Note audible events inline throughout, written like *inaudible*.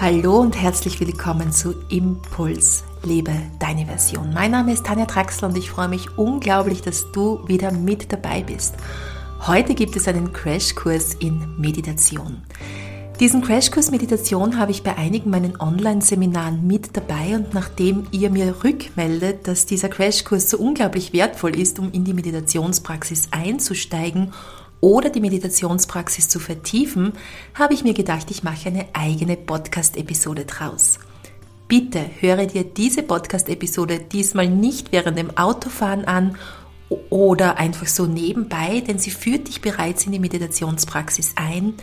Hallo und herzlich willkommen zu Impuls, lebe deine Version. Mein Name ist Tanja Traxler und ich freue mich unglaublich, dass du wieder mit dabei bist. Heute gibt es einen Crashkurs in Meditation. Diesen Crashkurs Meditation habe ich bei einigen meinen Online-Seminaren mit dabei und nachdem ihr mir rückmeldet, dass dieser Crashkurs so unglaublich wertvoll ist, um in die Meditationspraxis einzusteigen oder die Meditationspraxis zu vertiefen, habe ich mir gedacht, ich mache eine eigene Podcast-Episode draus. Bitte höre dir diese Podcast-Episode diesmal nicht während dem Autofahren an oder einfach so nebenbei, denn sie führt dich bereits in die Meditationspraxis ein.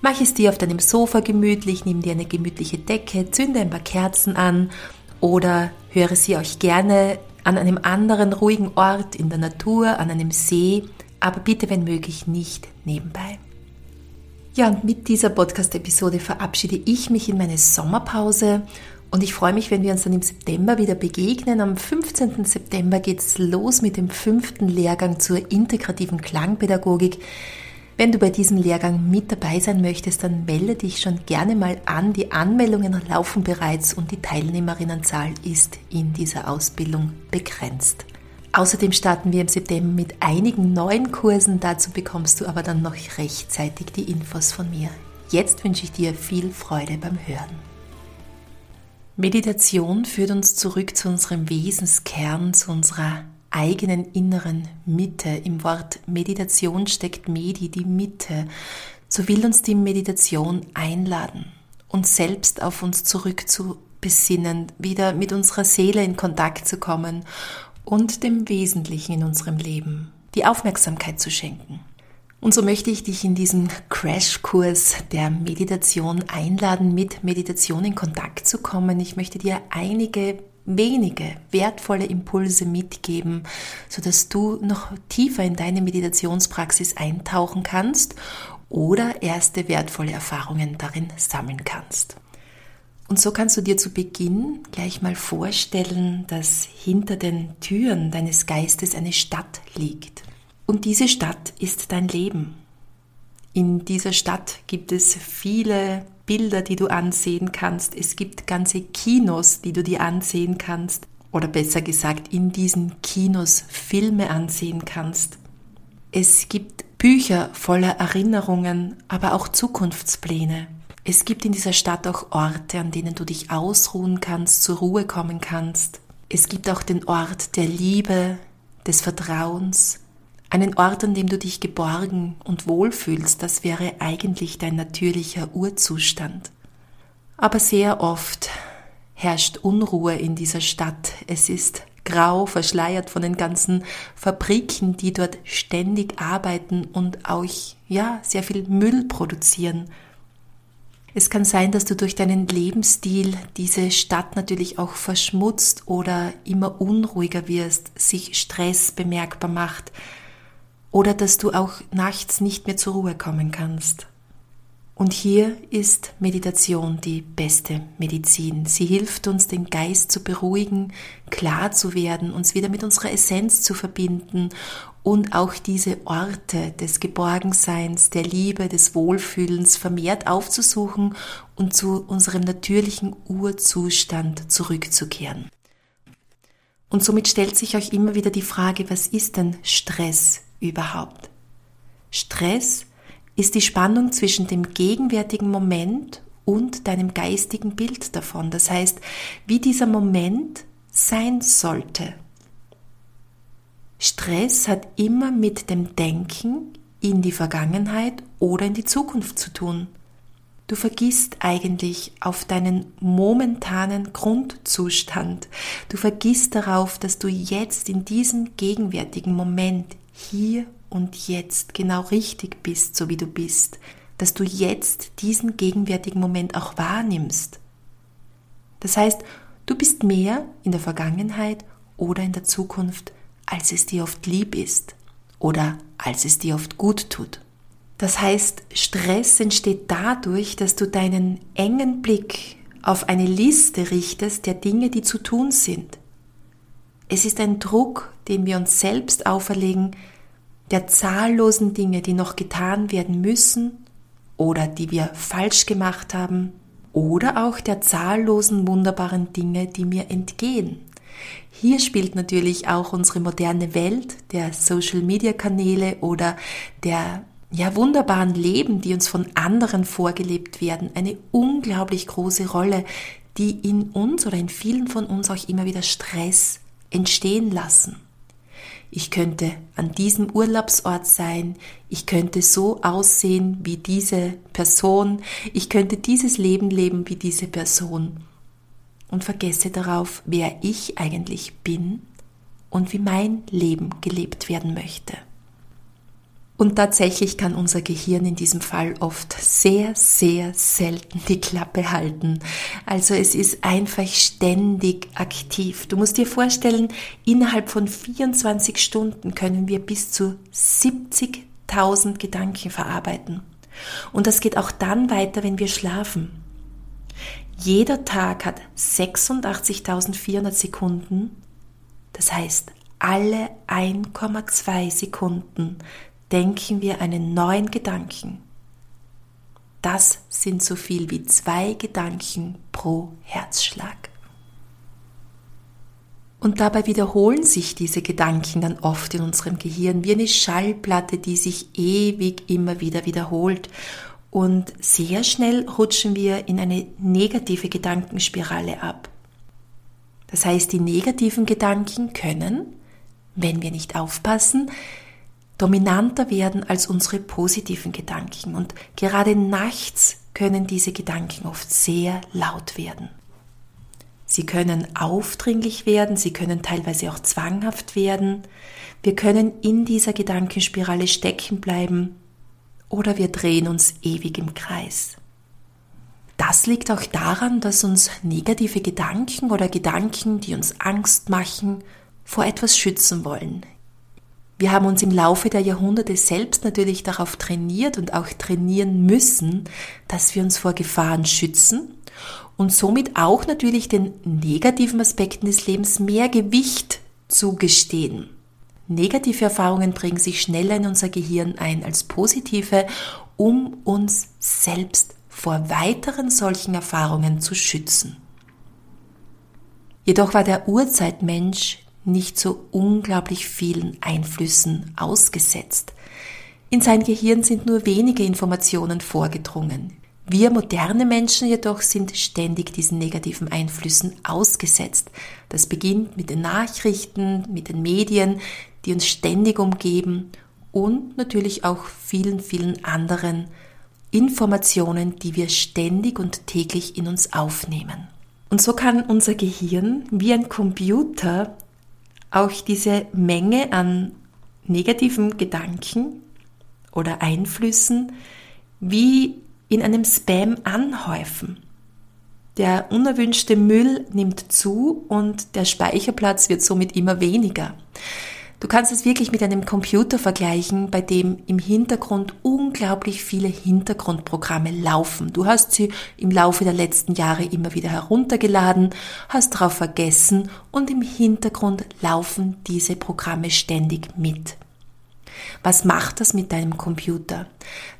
Mach es dir auf deinem Sofa gemütlich, nimm dir eine gemütliche Decke, zünde ein paar Kerzen an oder höre sie euch gerne an einem anderen ruhigen Ort in der Natur, an einem See aber bitte, wenn möglich, nicht nebenbei. Ja, und mit dieser Podcast-Episode verabschiede ich mich in meine Sommerpause und ich freue mich, wenn wir uns dann im September wieder begegnen. Am 15. September geht es los mit dem fünften Lehrgang zur integrativen Klangpädagogik. Wenn du bei diesem Lehrgang mit dabei sein möchtest, dann melde dich schon gerne mal an. Die Anmeldungen laufen bereits und die Teilnehmerinnenzahl ist in dieser Ausbildung begrenzt. Außerdem starten wir im September mit einigen neuen Kursen. Dazu bekommst du aber dann noch rechtzeitig die Infos von mir. Jetzt wünsche ich dir viel Freude beim Hören. Meditation führt uns zurück zu unserem Wesenskern, zu unserer eigenen inneren Mitte. Im Wort Meditation steckt Medi, die Mitte. So will uns die Meditation einladen, uns selbst auf uns zurückzubesinnen, wieder mit unserer Seele in Kontakt zu kommen und dem Wesentlichen in unserem Leben die Aufmerksamkeit zu schenken. Und so möchte ich dich in diesem Crashkurs der Meditation einladen, mit Meditation in Kontakt zu kommen. Ich möchte dir einige wenige wertvolle Impulse mitgeben, sodass du noch tiefer in deine Meditationspraxis eintauchen kannst oder erste wertvolle Erfahrungen darin sammeln kannst. Und so kannst du dir zu Beginn gleich mal vorstellen, dass hinter den Türen deines Geistes eine Stadt liegt. Und diese Stadt ist dein Leben. In dieser Stadt gibt es viele Bilder, die du ansehen kannst. Es gibt ganze Kinos, die du dir ansehen kannst. Oder besser gesagt, in diesen Kinos Filme ansehen kannst. Es gibt Bücher voller Erinnerungen, aber auch Zukunftspläne. Es gibt in dieser Stadt auch Orte, an denen du dich ausruhen kannst, zur Ruhe kommen kannst. Es gibt auch den Ort der Liebe, des Vertrauens, einen Ort, an dem du dich geborgen und wohlfühlst, das wäre eigentlich dein natürlicher Urzustand. Aber sehr oft herrscht Unruhe in dieser Stadt. Es ist grau, verschleiert von den ganzen Fabriken, die dort ständig arbeiten und auch, ja, sehr viel Müll produzieren. Es kann sein, dass du durch deinen Lebensstil diese Stadt natürlich auch verschmutzt oder immer unruhiger wirst, sich Stress bemerkbar macht oder dass du auch nachts nicht mehr zur Ruhe kommen kannst. Und hier ist Meditation die beste Medizin. Sie hilft uns, den Geist zu beruhigen, klar zu werden, uns wieder mit unserer Essenz zu verbinden und auch diese Orte des Geborgenseins, der Liebe, des Wohlfühlens vermehrt aufzusuchen und zu unserem natürlichen Urzustand zurückzukehren. Und somit stellt sich euch immer wieder die Frage, was ist denn Stress überhaupt? Stress ist die Spannung zwischen dem gegenwärtigen Moment und deinem geistigen Bild davon. Das heißt, wie dieser Moment sein sollte. Stress hat immer mit dem Denken in die Vergangenheit oder in die Zukunft zu tun. Du vergisst eigentlich auf deinen momentanen Grundzustand. Du vergisst darauf, dass du jetzt in diesem gegenwärtigen Moment hier und jetzt genau richtig bist, so wie du bist, dass du jetzt diesen gegenwärtigen Moment auch wahrnimmst. Das heißt, du bist mehr in der Vergangenheit oder in der Zukunft, als es dir oft lieb ist oder als es dir oft gut tut. Das heißt, Stress entsteht dadurch, dass du deinen engen Blick auf eine Liste richtest der Dinge, die zu tun sind. Es ist ein Druck, den wir uns selbst auferlegen, der zahllosen Dinge, die noch getan werden müssen oder die wir falsch gemacht haben oder auch der zahllosen wunderbaren Dinge, die mir entgehen. Hier spielt natürlich auch unsere moderne Welt der Social-Media-Kanäle oder der ja, wunderbaren Leben, die uns von anderen vorgelebt werden, eine unglaublich große Rolle, die in uns oder in vielen von uns auch immer wieder Stress entstehen lassen. Ich könnte an diesem Urlaubsort sein, ich könnte so aussehen wie diese Person, ich könnte dieses Leben leben wie diese Person und vergesse darauf, wer ich eigentlich bin und wie mein Leben gelebt werden möchte. Und tatsächlich kann unser Gehirn in diesem Fall oft sehr, sehr selten die Klappe halten. Also es ist einfach ständig aktiv. Du musst dir vorstellen, innerhalb von 24 Stunden können wir bis zu 70.000 Gedanken verarbeiten. Und das geht auch dann weiter, wenn wir schlafen. Jeder Tag hat 86.400 Sekunden. Das heißt, alle 1,2 Sekunden denken wir einen neuen Gedanken. Das sind so viel wie zwei Gedanken pro Herzschlag. Und dabei wiederholen sich diese Gedanken dann oft in unserem Gehirn wie eine Schallplatte, die sich ewig immer wieder wiederholt und sehr schnell rutschen wir in eine negative Gedankenspirale ab. Das heißt, die negativen Gedanken können, wenn wir nicht aufpassen, dominanter werden als unsere positiven Gedanken. Und gerade nachts können diese Gedanken oft sehr laut werden. Sie können aufdringlich werden, sie können teilweise auch zwanghaft werden. Wir können in dieser Gedankenspirale stecken bleiben oder wir drehen uns ewig im Kreis. Das liegt auch daran, dass uns negative Gedanken oder Gedanken, die uns Angst machen, vor etwas schützen wollen. Wir haben uns im Laufe der Jahrhunderte selbst natürlich darauf trainiert und auch trainieren müssen, dass wir uns vor Gefahren schützen und somit auch natürlich den negativen Aspekten des Lebens mehr Gewicht zugestehen. Negative Erfahrungen bringen sich schneller in unser Gehirn ein als positive, um uns selbst vor weiteren solchen Erfahrungen zu schützen. Jedoch war der Urzeitmensch nicht so unglaublich vielen Einflüssen ausgesetzt. In sein Gehirn sind nur wenige Informationen vorgedrungen. Wir moderne Menschen jedoch sind ständig diesen negativen Einflüssen ausgesetzt. Das beginnt mit den Nachrichten, mit den Medien, die uns ständig umgeben und natürlich auch vielen, vielen anderen Informationen, die wir ständig und täglich in uns aufnehmen. Und so kann unser Gehirn wie ein Computer auch diese Menge an negativen Gedanken oder Einflüssen wie in einem Spam anhäufen. Der unerwünschte Müll nimmt zu und der Speicherplatz wird somit immer weniger. Du kannst es wirklich mit einem Computer vergleichen, bei dem im Hintergrund unglaublich viele Hintergrundprogramme laufen. Du hast sie im Laufe der letzten Jahre immer wieder heruntergeladen, hast darauf vergessen und im Hintergrund laufen diese Programme ständig mit. Was macht das mit deinem Computer?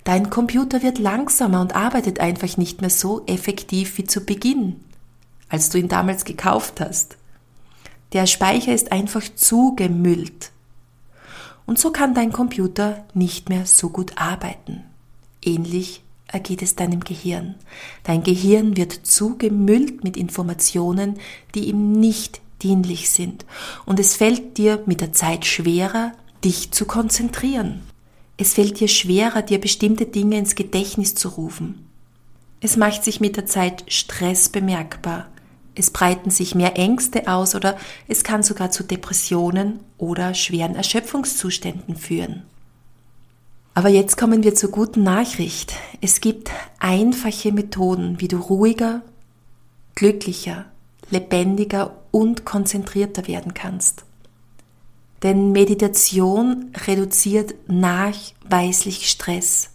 Dein Computer wird langsamer und arbeitet einfach nicht mehr so effektiv wie zu Beginn, als du ihn damals gekauft hast. Der Speicher ist einfach zugemüllt. Und so kann dein Computer nicht mehr so gut arbeiten. Ähnlich ergeht es deinem Gehirn. Dein Gehirn wird zugemüllt mit Informationen, die ihm nicht dienlich sind. Und es fällt dir mit der Zeit schwerer, dich zu konzentrieren. Es fällt dir schwerer, dir bestimmte Dinge ins Gedächtnis zu rufen. Es macht sich mit der Zeit Stress bemerkbar, es breiten sich mehr Ängste aus oder es kann sogar zu Depressionen oder schweren Erschöpfungszuständen führen. Aber jetzt kommen wir zur guten Nachricht. Es gibt einfache Methoden, wie du ruhiger, glücklicher, lebendiger und konzentrierter werden kannst. Denn Meditation reduziert nachweislich Stress.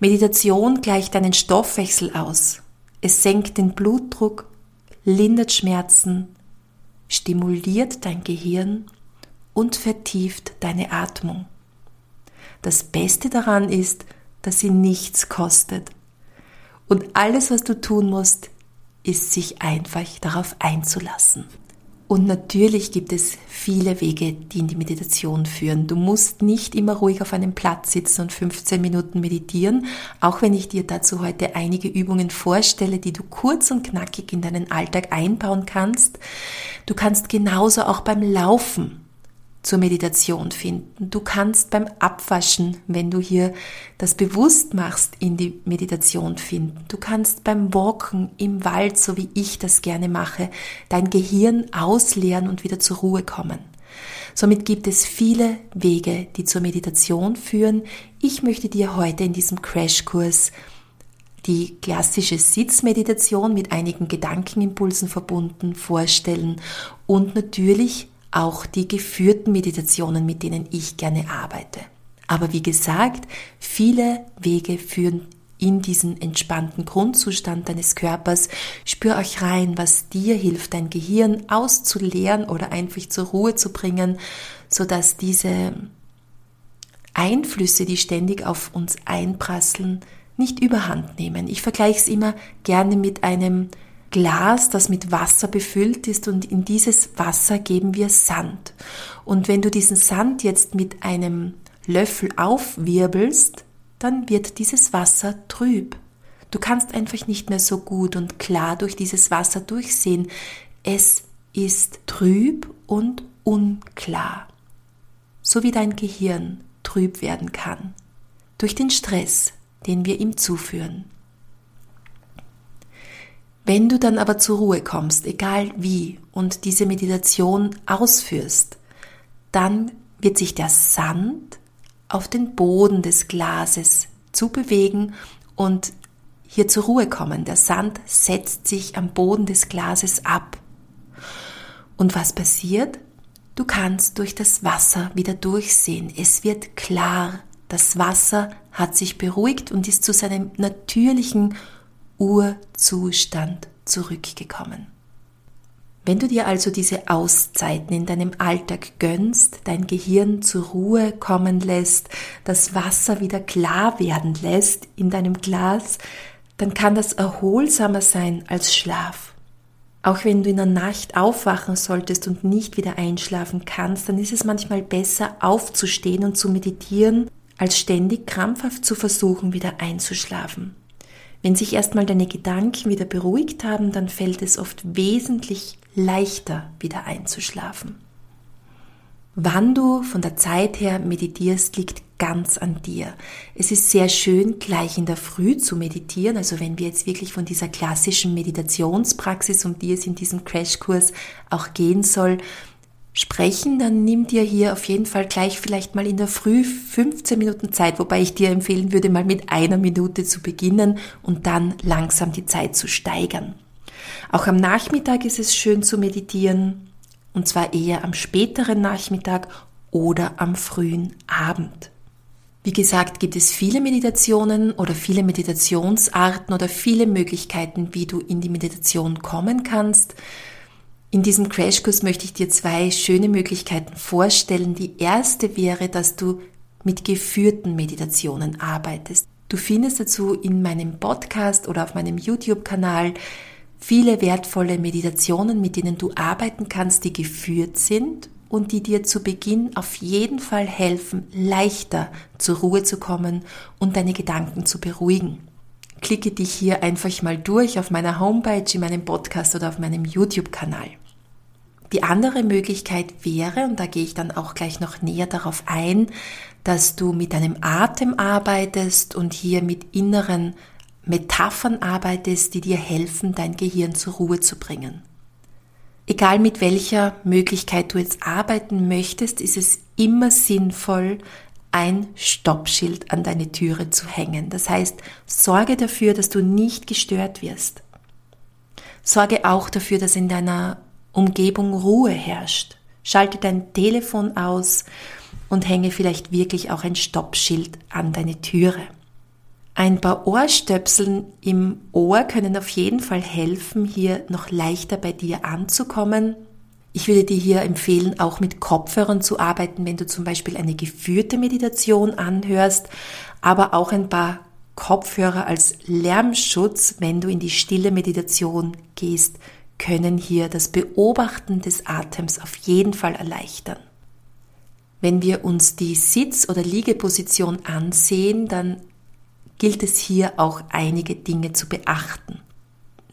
Meditation gleicht deinen Stoffwechsel aus. Es senkt den Blutdruck lindert Schmerzen, stimuliert dein Gehirn und vertieft deine Atmung. Das Beste daran ist, dass sie nichts kostet. Und alles, was du tun musst, ist sich einfach darauf einzulassen. Und natürlich gibt es viele Wege, die in die Meditation führen. Du musst nicht immer ruhig auf einem Platz sitzen und 15 Minuten meditieren, auch wenn ich dir dazu heute einige Übungen vorstelle, die du kurz und knackig in deinen Alltag einbauen kannst. Du kannst genauso auch beim Laufen zur Meditation finden. Du kannst beim Abwaschen, wenn du hier das bewusst machst, in die Meditation finden. Du kannst beim Walken im Wald, so wie ich das gerne mache, dein Gehirn ausleeren und wieder zur Ruhe kommen. Somit gibt es viele Wege, die zur Meditation führen. Ich möchte dir heute in diesem Crashkurs die klassische Sitzmeditation mit einigen Gedankenimpulsen verbunden vorstellen und natürlich auch die geführten Meditationen, mit denen ich gerne arbeite. Aber wie gesagt, viele Wege führen in diesen entspannten Grundzustand deines Körpers. Spür euch rein, was dir hilft, dein Gehirn auszuleeren oder einfach zur Ruhe zu bringen, sodass diese Einflüsse, die ständig auf uns einprasseln, nicht überhand nehmen. Ich vergleiche es immer gerne mit einem Glas, das mit Wasser befüllt ist und in dieses Wasser geben wir Sand. Und wenn du diesen Sand jetzt mit einem Löffel aufwirbelst, dann wird dieses Wasser trüb. Du kannst einfach nicht mehr so gut und klar durch dieses Wasser durchsehen. Es ist trüb und unklar. So wie dein Gehirn trüb werden kann. Durch den Stress, den wir ihm zuführen. Wenn du dann aber zur Ruhe kommst, egal wie, und diese Meditation ausführst, dann wird sich der Sand auf den Boden des Glases zu bewegen und hier zur Ruhe kommen. Der Sand setzt sich am Boden des Glases ab. Und was passiert? Du kannst durch das Wasser wieder durchsehen. Es wird klar. Das Wasser hat sich beruhigt und ist zu seinem natürlichen Urzustand zurückgekommen. Wenn du dir also diese Auszeiten in deinem Alltag gönnst, dein Gehirn zur Ruhe kommen lässt, das Wasser wieder klar werden lässt in deinem Glas, dann kann das erholsamer sein als Schlaf. Auch wenn du in der Nacht aufwachen solltest und nicht wieder einschlafen kannst, dann ist es manchmal besser aufzustehen und zu meditieren, als ständig krampfhaft zu versuchen, wieder einzuschlafen. Wenn sich erstmal deine Gedanken wieder beruhigt haben, dann fällt es oft wesentlich leichter, wieder einzuschlafen. Wann du von der Zeit her meditierst, liegt ganz an dir. Es ist sehr schön, gleich in der Früh zu meditieren. Also wenn wir jetzt wirklich von dieser klassischen Meditationspraxis, um die es in diesem Crashkurs auch gehen soll, sprechen, dann nimm dir hier auf jeden Fall gleich vielleicht mal in der Früh 15 Minuten Zeit, wobei ich dir empfehlen würde, mal mit einer Minute zu beginnen und dann langsam die Zeit zu steigern. Auch am Nachmittag ist es schön zu meditieren, und zwar eher am späteren Nachmittag oder am frühen Abend. Wie gesagt, gibt es viele Meditationen oder viele Meditationsarten oder viele Möglichkeiten, wie du in die Meditation kommen kannst. In diesem Crashkurs möchte ich dir zwei schöne Möglichkeiten vorstellen. Die erste wäre, dass du mit geführten Meditationen arbeitest. Du findest dazu in meinem Podcast oder auf meinem YouTube-Kanal viele wertvolle Meditationen, mit denen du arbeiten kannst, die geführt sind und die dir zu Beginn auf jeden Fall helfen, leichter zur Ruhe zu kommen und deine Gedanken zu beruhigen. Klicke dich hier einfach mal durch auf meiner Homepage, in meinem Podcast oder auf meinem YouTube-Kanal. Die andere Möglichkeit wäre, und da gehe ich dann auch gleich noch näher darauf ein, dass du mit deinem Atem arbeitest und hier mit inneren Metaphern arbeitest, die dir helfen, dein Gehirn zur Ruhe zu bringen. Egal mit welcher Möglichkeit du jetzt arbeiten möchtest, ist es immer sinnvoll, ein Stoppschild an deine Türe zu hängen. Das heißt, sorge dafür, dass du nicht gestört wirst. Sorge auch dafür, dass in deiner Umgebung Ruhe herrscht. Schalte dein Telefon aus und hänge vielleicht wirklich auch ein Stoppschild an deine Türe. Ein paar Ohrstöpseln im Ohr können auf jeden Fall helfen, hier noch leichter bei dir anzukommen. Ich würde dir hier empfehlen, auch mit Kopfhörern zu arbeiten, wenn du zum Beispiel eine geführte Meditation anhörst, aber auch ein paar Kopfhörer als Lärmschutz, wenn du in die stille Meditation gehst, können hier das Beobachten des Atems auf jeden Fall erleichtern. Wenn wir uns die Sitz- oder Liegeposition ansehen, dann gilt es hier auch einige Dinge zu beachten.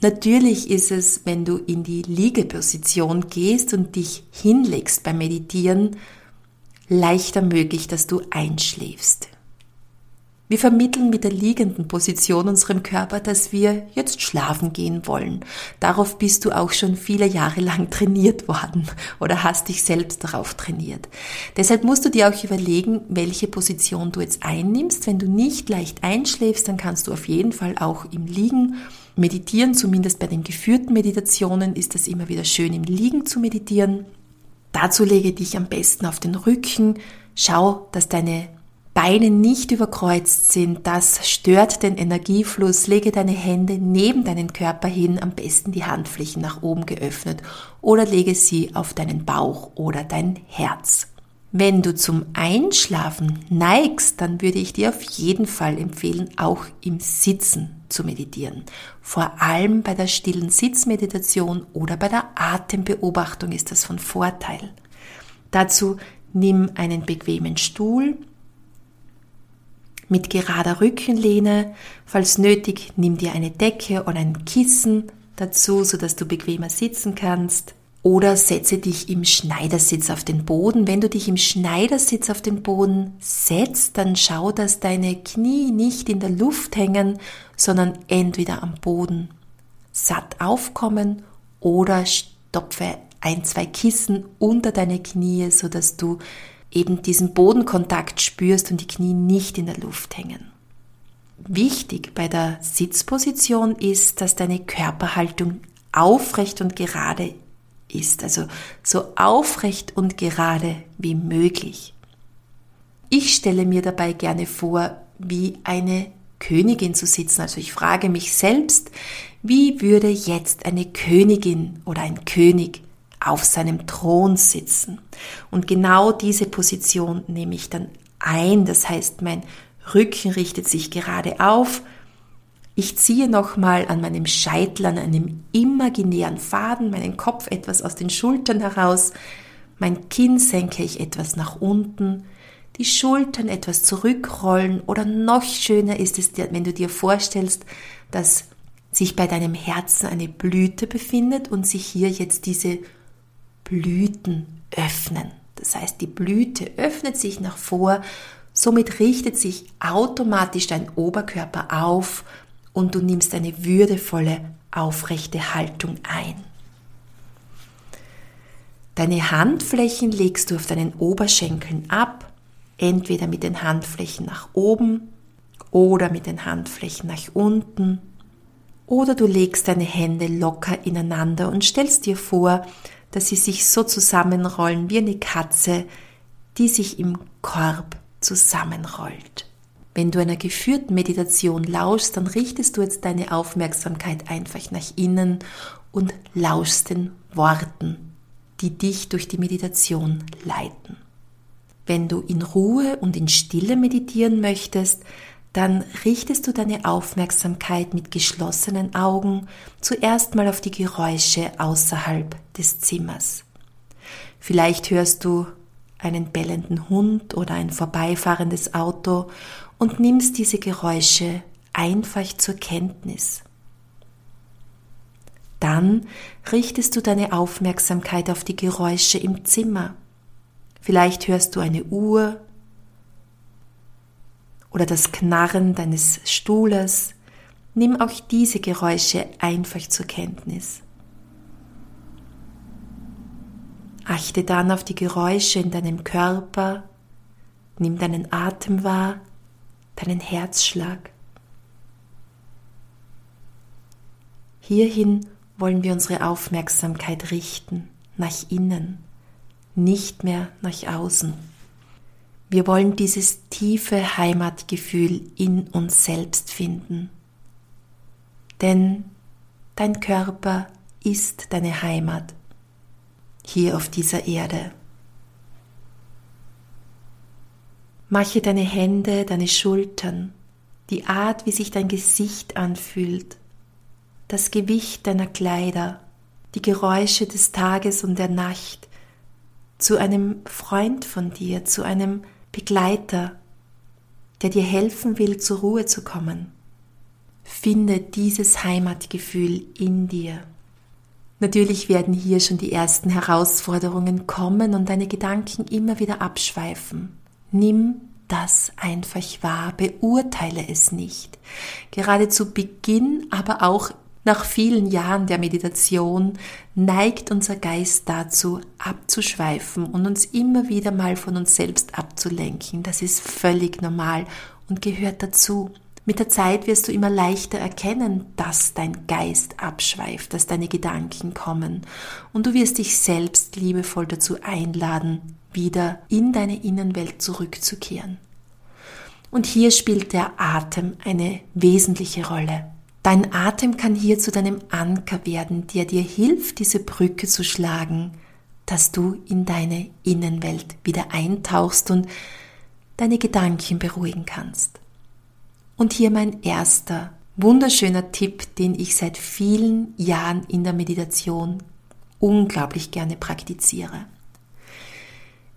Natürlich ist es, wenn du in die Liegeposition gehst und dich hinlegst beim Meditieren, leichter möglich, dass du einschläfst. Wir vermitteln mit der liegenden Position unserem Körper, dass wir jetzt schlafen gehen wollen. Darauf bist du auch schon viele Jahre lang *laughs* trainiert worden oder hast dich selbst darauf trainiert. Deshalb musst du dir auch überlegen, welche Position du jetzt einnimmst. Wenn du nicht leicht einschläfst, dann kannst du auf jeden Fall auch im Liegen meditieren. Zumindest bei den geführten Meditationen ist es immer wieder schön, im Liegen zu meditieren. Dazu lege dich am besten auf den Rücken. Schau, dass deine Beine nicht überkreuzt sind, das stört den Energiefluss. Lege deine Hände neben deinen Körper hin, am besten die Handflächen nach oben geöffnet oder lege sie auf deinen Bauch oder dein Herz. Wenn du zum Einschlafen neigst, dann würde ich dir auf jeden Fall empfehlen, auch im Sitzen zu meditieren. Vor allem bei der stillen Sitzmeditation oder bei der Atembeobachtung ist das von Vorteil. Dazu nimm einen bequemen Stuhl, mit gerader Rückenlehne. Falls nötig, nimm dir eine Decke oder ein Kissen dazu, sodass du bequemer sitzen kannst. Oder setze dich im Schneidersitz auf den Boden. Wenn du dich im Schneidersitz auf den Boden setzt, dann schau, dass deine Knie nicht in der Luft hängen, sondern entweder am Boden satt aufkommen oder stopfe ein, zwei Kissen unter deine Knie, sodass du eben diesen Bodenkontakt spürst und die Knie nicht in der Luft hängen. Wichtig bei der Sitzposition ist, dass deine Körperhaltung aufrecht und gerade ist, also so aufrecht und gerade wie möglich. Ich stelle mir dabei gerne vor, wie eine Königin zu sitzen. Also ich frage mich selbst, wie würde jetzt eine Königin oder ein König auf seinem Thron sitzen. Und genau diese Position nehme ich dann ein. Das heißt, mein Rücken richtet sich gerade auf. Ich ziehe nochmal an meinem Scheitel, an einem imaginären Faden, meinen Kopf etwas aus den Schultern heraus. Mein Kinn senke ich etwas nach unten. Die Schultern etwas zurückrollen oder noch schöner ist es, wenn du dir vorstellst, dass sich bei deinem Herzen eine Blüte befindet und sich hier jetzt diese Blüten öffnen. Das heißt, die Blüte öffnet sich nach vor, somit richtet sich automatisch dein Oberkörper auf und du nimmst eine würdevolle, aufrechte Haltung ein. Deine Handflächen legst du auf deinen Oberschenkeln ab, entweder mit den Handflächen nach oben oder mit den Handflächen nach unten. Oder du legst deine Hände locker ineinander und stellst dir vor, dass sie sich so zusammenrollen wie eine Katze, die sich im Korb zusammenrollt. Wenn du einer geführten Meditation lauschst, dann richtest du jetzt deine Aufmerksamkeit einfach nach innen und lauschst den Worten, die dich durch die Meditation leiten. Wenn du in Ruhe und in Stille meditieren möchtest, dann richtest du deine Aufmerksamkeit mit geschlossenen Augen zuerst mal auf die Geräusche außerhalb des Zimmers. Vielleicht hörst du einen bellenden Hund oder ein vorbeifahrendes Auto und nimmst diese Geräusche einfach zur Kenntnis. Dann richtest du deine Aufmerksamkeit auf die Geräusche im Zimmer. Vielleicht hörst du eine Uhr oder das Knarren deines Stuhles, nimm auch diese Geräusche einfach zur Kenntnis. Achte dann auf die Geräusche in deinem Körper, nimm deinen Atem wahr, deinen Herzschlag. Hierhin wollen wir unsere Aufmerksamkeit richten, nach innen, nicht mehr nach außen. Wir wollen dieses tiefe Heimatgefühl in uns selbst finden. Denn dein Körper ist deine Heimat hier auf dieser Erde. Mache deine Hände, deine Schultern die Art, wie sich dein Gesicht anfühlt, das Gewicht deiner Kleider, die Geräusche des Tages und der Nacht, zu einem Freund von dir, zu einem Begleiter, der dir helfen will, zur Ruhe zu kommen. Finde dieses Heimatgefühl in dir. Natürlich werden hier schon die ersten Herausforderungen kommen und deine Gedanken immer wieder abschweifen. Nimm das einfach wahr, beurteile es nicht. Gerade zu Beginn, aber auch nach vielen Jahren der Meditation neigt unser Geist dazu, abzuschweifen und uns immer wieder mal von uns selbst abzulenken. Das ist völlig normal und gehört dazu. Mit der Zeit wirst du immer leichter erkennen, dass dein Geist abschweift, dass deine Gedanken kommen und du wirst dich selbst liebevoll dazu einladen, wieder in deine Innenwelt zurückzukehren. Und hier spielt der Atem eine wesentliche Rolle. Dein Atem kann hier zu deinem Anker werden, der dir hilft, diese Brücke zu schlagen, dass du in deine Innenwelt wieder eintauchst und deine Gedanken beruhigen kannst. Und hier mein erster wunderschöner Tipp, den ich seit vielen Jahren in der Meditation unglaublich gerne praktiziere.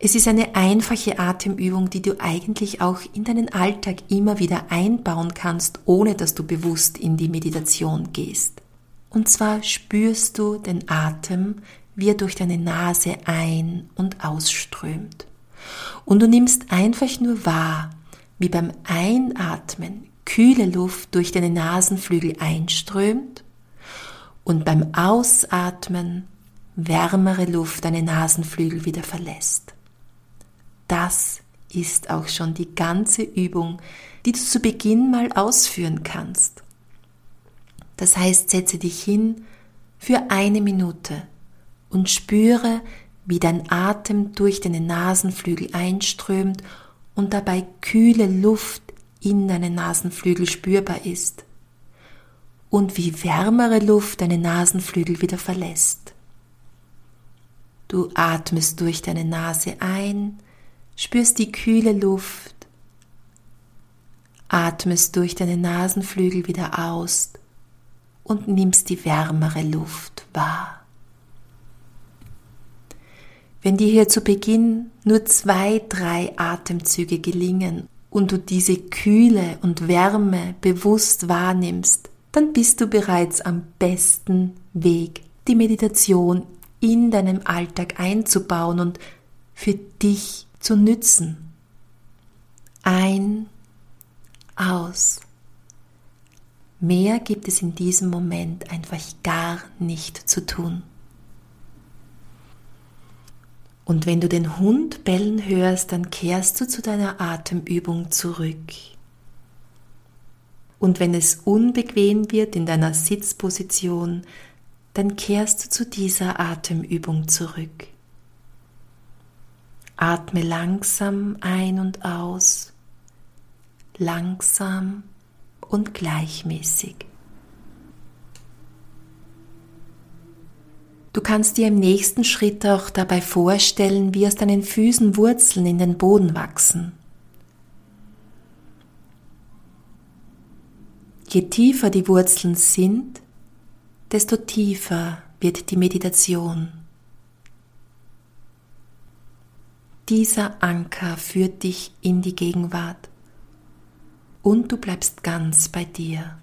Es ist eine einfache Atemübung, die du eigentlich auch in deinen Alltag immer wieder einbauen kannst, ohne dass du bewusst in die Meditation gehst. Und zwar spürst du den Atem, wie er durch deine Nase ein- und ausströmt. Und du nimmst einfach nur wahr, wie beim Einatmen kühle Luft durch deine Nasenflügel einströmt und beim Ausatmen wärmere Luft deine Nasenflügel wieder verlässt. Das ist auch schon die ganze Übung, die du zu Beginn mal ausführen kannst. Das heißt, setze dich hin für eine Minute und spüre, wie dein Atem durch deine Nasenflügel einströmt und dabei kühle Luft in deinen Nasenflügel spürbar ist und wie wärmere Luft deine Nasenflügel wieder verlässt. Du atmest durch deine Nase ein, spürst die kühle Luft, atmest durch deine Nasenflügel wieder aus und nimmst die wärmere Luft wahr. Wenn dir hier zu Beginn nur zwei, drei Atemzüge gelingen und du diese Kühle und Wärme bewusst wahrnimmst, dann bist du bereits am besten Weg, die Meditation in deinem Alltag einzubauen und für dich zu nützen. Ein, aus. Mehr gibt es in diesem Moment einfach gar nicht zu tun. Und wenn du den Hund bellen hörst, dann kehrst du zu deiner Atemübung zurück. Und wenn es unbequem wird in deiner Sitzposition, dann kehrst du zu dieser Atemübung zurück. Atme langsam ein und aus, langsam und gleichmäßig. Du kannst dir im nächsten Schritt auch dabei vorstellen, wie aus deinen Füßen Wurzeln in den Boden wachsen. Je tiefer die Wurzeln sind, desto tiefer wird die Meditation. Dieser Anker führt dich in die Gegenwart und du bleibst ganz bei dir.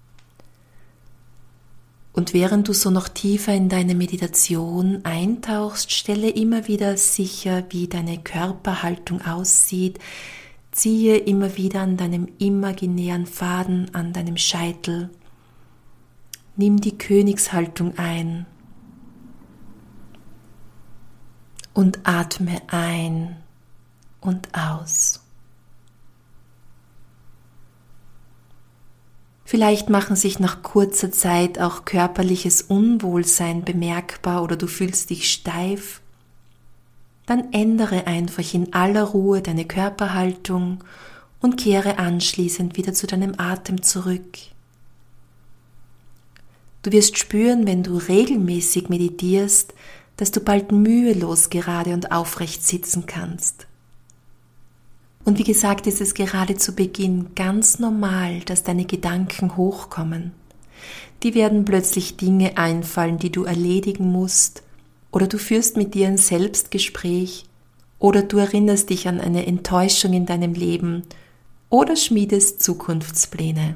Und während du so noch tiefer in deine Meditation eintauchst, stelle immer wieder sicher, wie deine Körperhaltung aussieht. Ziehe immer wieder an deinem imaginären Faden an deinem Scheitel. Nimm die Königshaltung ein und atme ein und aus. Vielleicht machen sich nach kurzer Zeit auch körperliches Unwohlsein bemerkbar oder du fühlst dich steif. Dann ändere einfach in aller Ruhe deine Körperhaltung und kehre anschließend wieder zu deinem Atem zurück. Du wirst spüren, wenn du regelmäßig meditierst, dass du bald mühelos gerade und aufrecht sitzen kannst. Und wie gesagt, ist es gerade zu Beginn ganz normal, dass deine Gedanken hochkommen. Die werden plötzlich Dinge einfallen, die du erledigen musst, oder du führst mit dir ein Selbstgespräch, oder du erinnerst dich an eine Enttäuschung in deinem Leben, oder schmiedest Zukunftspläne.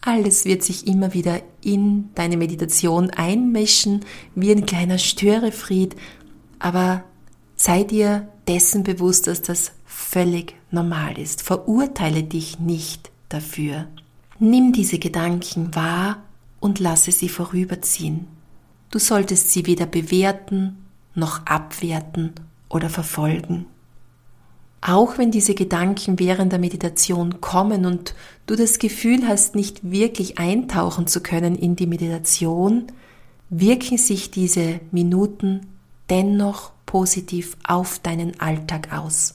Alles wird sich immer wieder in deine Meditation einmischen, wie ein kleiner Störefried, aber sei dir dessen bewusst, dass das völlig normal ist. Verurteile dich nicht dafür. Nimm diese Gedanken wahr und lasse sie vorüberziehen. Du solltest sie weder bewerten noch abwerten oder verfolgen. Auch wenn diese Gedanken während der Meditation kommen und du das Gefühl hast, nicht wirklich eintauchen zu können in die Meditation, wirken sich diese Minuten dennoch positiv auf deinen Alltag aus.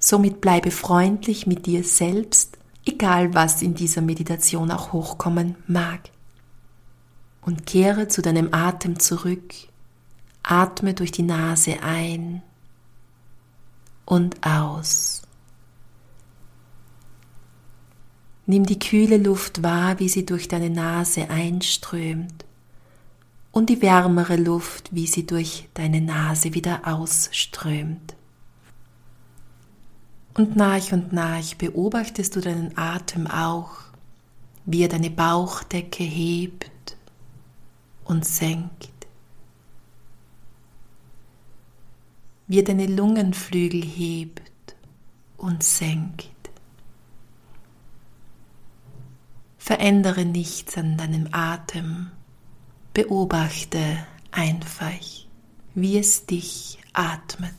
Somit bleibe freundlich mit dir selbst, egal was in dieser Meditation auch hochkommen mag. Und kehre zu deinem Atem zurück. Atme durch die Nase ein und aus. Nimm die kühle Luft wahr, wie sie durch deine Nase einströmt und die wärmere Luft, wie sie durch deine Nase wieder ausströmt. Und nach und nach beobachtest du deinen Atem auch, wie er deine Bauchdecke hebt und senkt, wie er deine Lungenflügel hebt und senkt. Verändere nichts an deinem Atem Beobachte einfach, wie es dich atmet.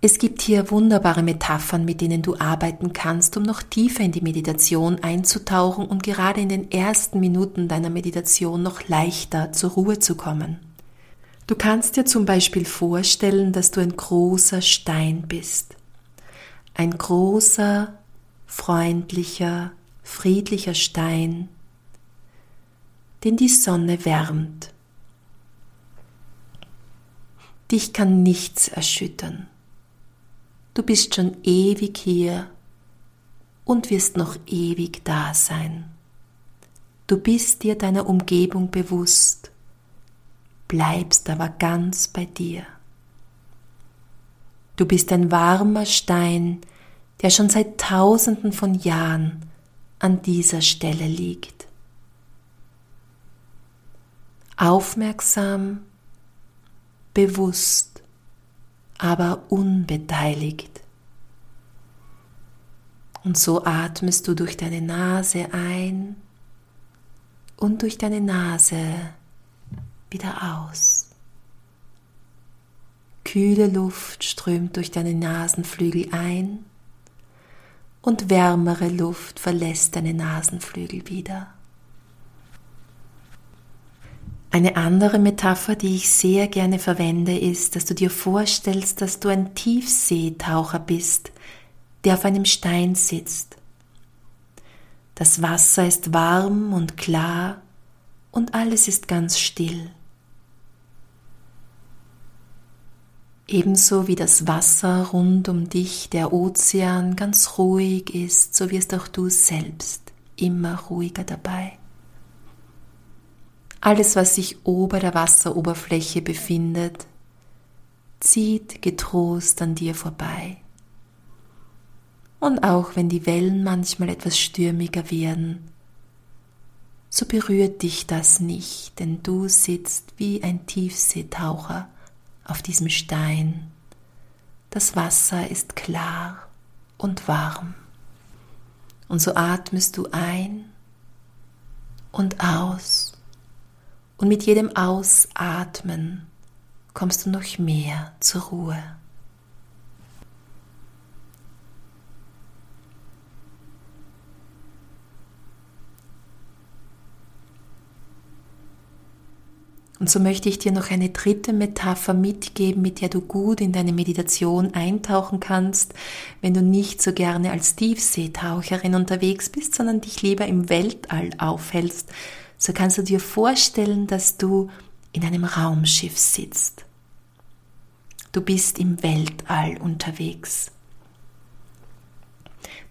Es gibt hier wunderbare Metaphern, mit denen du arbeiten kannst, um noch tiefer in die Meditation einzutauchen und gerade in den ersten Minuten deiner Meditation noch leichter zur Ruhe zu kommen. Du kannst dir zum Beispiel vorstellen, dass du ein großer Stein bist. Ein großer, freundlicher, friedlicher Stein, den die Sonne wärmt. Dich kann nichts erschüttern. Du bist schon ewig hier und wirst noch ewig da sein. Du bist dir deiner Umgebung bewusst, bleibst aber ganz bei dir. Du bist ein warmer Stein, der schon seit tausenden von Jahren an dieser Stelle liegt aufmerksam, bewusst, aber unbeteiligt. Und so atmest du durch deine Nase ein und durch deine Nase wieder aus. Kühle Luft strömt durch deine Nasenflügel ein und wärmere Luft verlässt deine Nasenflügel wieder. Eine andere Metapher, die ich sehr gerne verwende, ist, dass du dir vorstellst, dass du ein Tiefseetaucher bist, der auf einem Stein sitzt. Das Wasser ist warm und klar und alles ist ganz still. Ebenso wie das Wasser rund um dich, der Ozean, ganz ruhig ist, so wirst auch du selbst immer ruhiger dabei. Alles, was sich ober der Wasseroberfläche befindet, zieht getrost an dir vorbei. Und auch wenn die Wellen manchmal etwas stürmiger werden, so berührt dich das nicht, denn du sitzt wie ein Tiefseetaucher auf diesem Stein. Das Wasser ist klar und warm. Und so atmest du ein und aus und mit jedem Ausatmen kommst du noch mehr zur Ruhe. Und so möchte ich dir noch eine dritte Metapher mitgeben, mit der du gut in deine Meditation eintauchen kannst, wenn du nicht so gerne als Tiefseetaucherin unterwegs bist, sondern dich lieber im Weltall aufhältst, so kannst du dir vorstellen, dass du in einem Raumschiff sitzt. Du bist im Weltall unterwegs.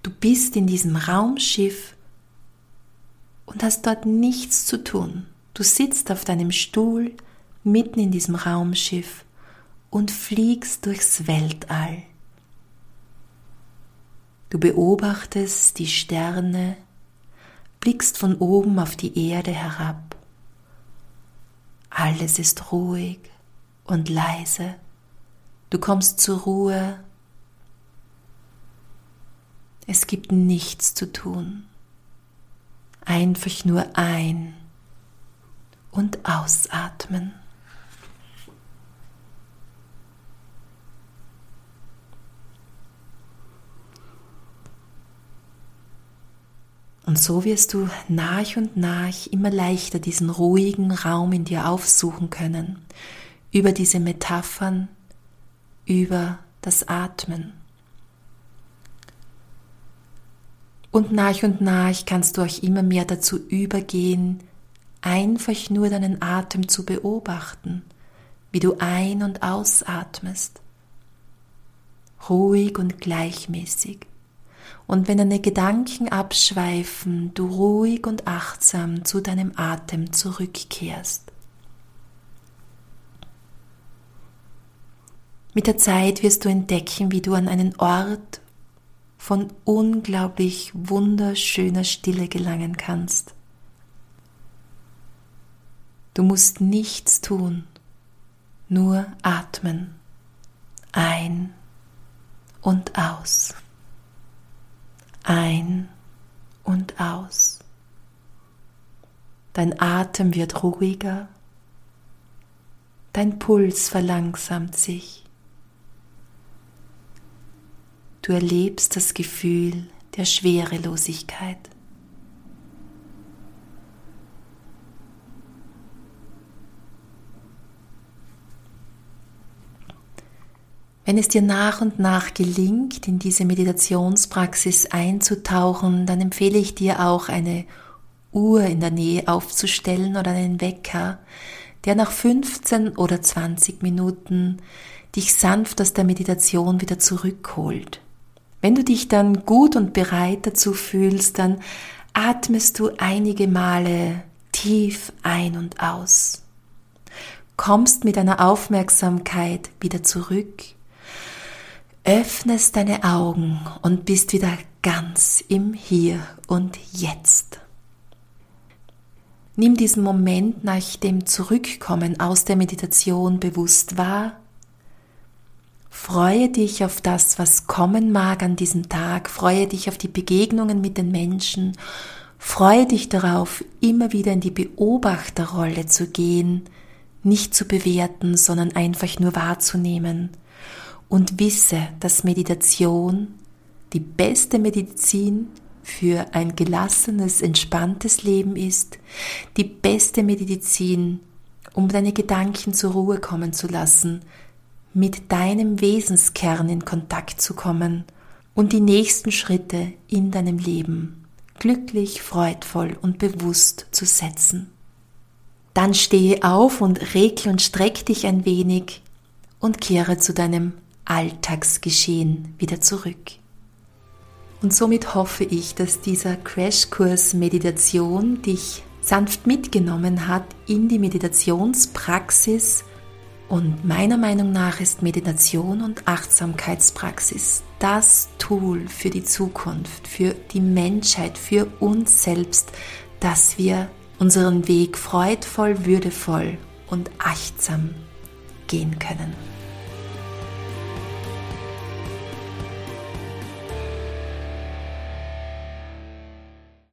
Du bist in diesem Raumschiff und hast dort nichts zu tun. Du sitzt auf deinem Stuhl mitten in diesem Raumschiff und fliegst durchs Weltall. Du beobachtest die Sterne, blickst von oben auf die Erde herab. Alles ist ruhig und leise. Du kommst zur Ruhe. Es gibt nichts zu tun. Einfach nur ein und ausatmen. Und so wirst du nach und nach immer leichter diesen ruhigen Raum in dir aufsuchen können, über diese Metaphern, über das Atmen. Und nach und nach kannst du auch immer mehr dazu übergehen, einfach nur deinen Atem zu beobachten, wie du ein- und ausatmest. Ruhig und gleichmäßig. Und wenn deine Gedanken abschweifen, du ruhig und achtsam zu deinem Atem zurückkehrst. Mit der Zeit wirst du entdecken, wie du an einen Ort von unglaublich wunderschöner Stille gelangen kannst. Du musst nichts tun, nur atmen, ein und aus ein und aus. Dein Atem wird ruhiger, dein Puls verlangsamt sich. Du erlebst das Gefühl der Schwerelosigkeit. Wenn es dir nach und nach gelingt, in diese Meditationspraxis einzutauchen, dann empfehle ich dir auch eine Uhr in der Nähe aufzustellen oder einen Wecker, der nach 15 oder 20 Minuten dich sanft aus der Meditation wieder zurückholt. Wenn du dich dann gut und bereit dazu fühlst, dann atmest du einige Male tief ein und aus. Kommst mit deiner Aufmerksamkeit wieder zurück öffnest deine Augen und bist wieder ganz im Hier und Jetzt. Nimm diesen Moment nach dem Zurückkommen aus der Meditation bewusst wahr. Freue dich auf das, was kommen mag an diesem Tag. Freue dich auf die Begegnungen mit den Menschen. Freue dich darauf, immer wieder in die Beobachterrolle zu gehen, nicht zu bewerten, sondern einfach nur wahrzunehmen und wisse, dass Meditation die beste Medizin für ein gelassenes, entspanntes Leben ist, die beste Medizin, um deine Gedanken zur Ruhe kommen zu lassen, mit deinem Wesenskern in Kontakt zu kommen und die nächsten Schritte in deinem Leben glücklich, freudvoll und bewusst zu setzen. Dann stehe auf und regle und streck dich ein wenig und kehre zu deinem Alltagsgeschehen wieder zurück. Und somit hoffe ich, dass dieser Crashkurs Meditation dich sanft mitgenommen hat in die Meditationspraxis. Und meiner Meinung nach ist Meditation und Achtsamkeitspraxis das Tool für die Zukunft, für die Menschheit, für uns selbst, dass wir unseren Weg freudvoll, würdevoll und achtsam gehen können.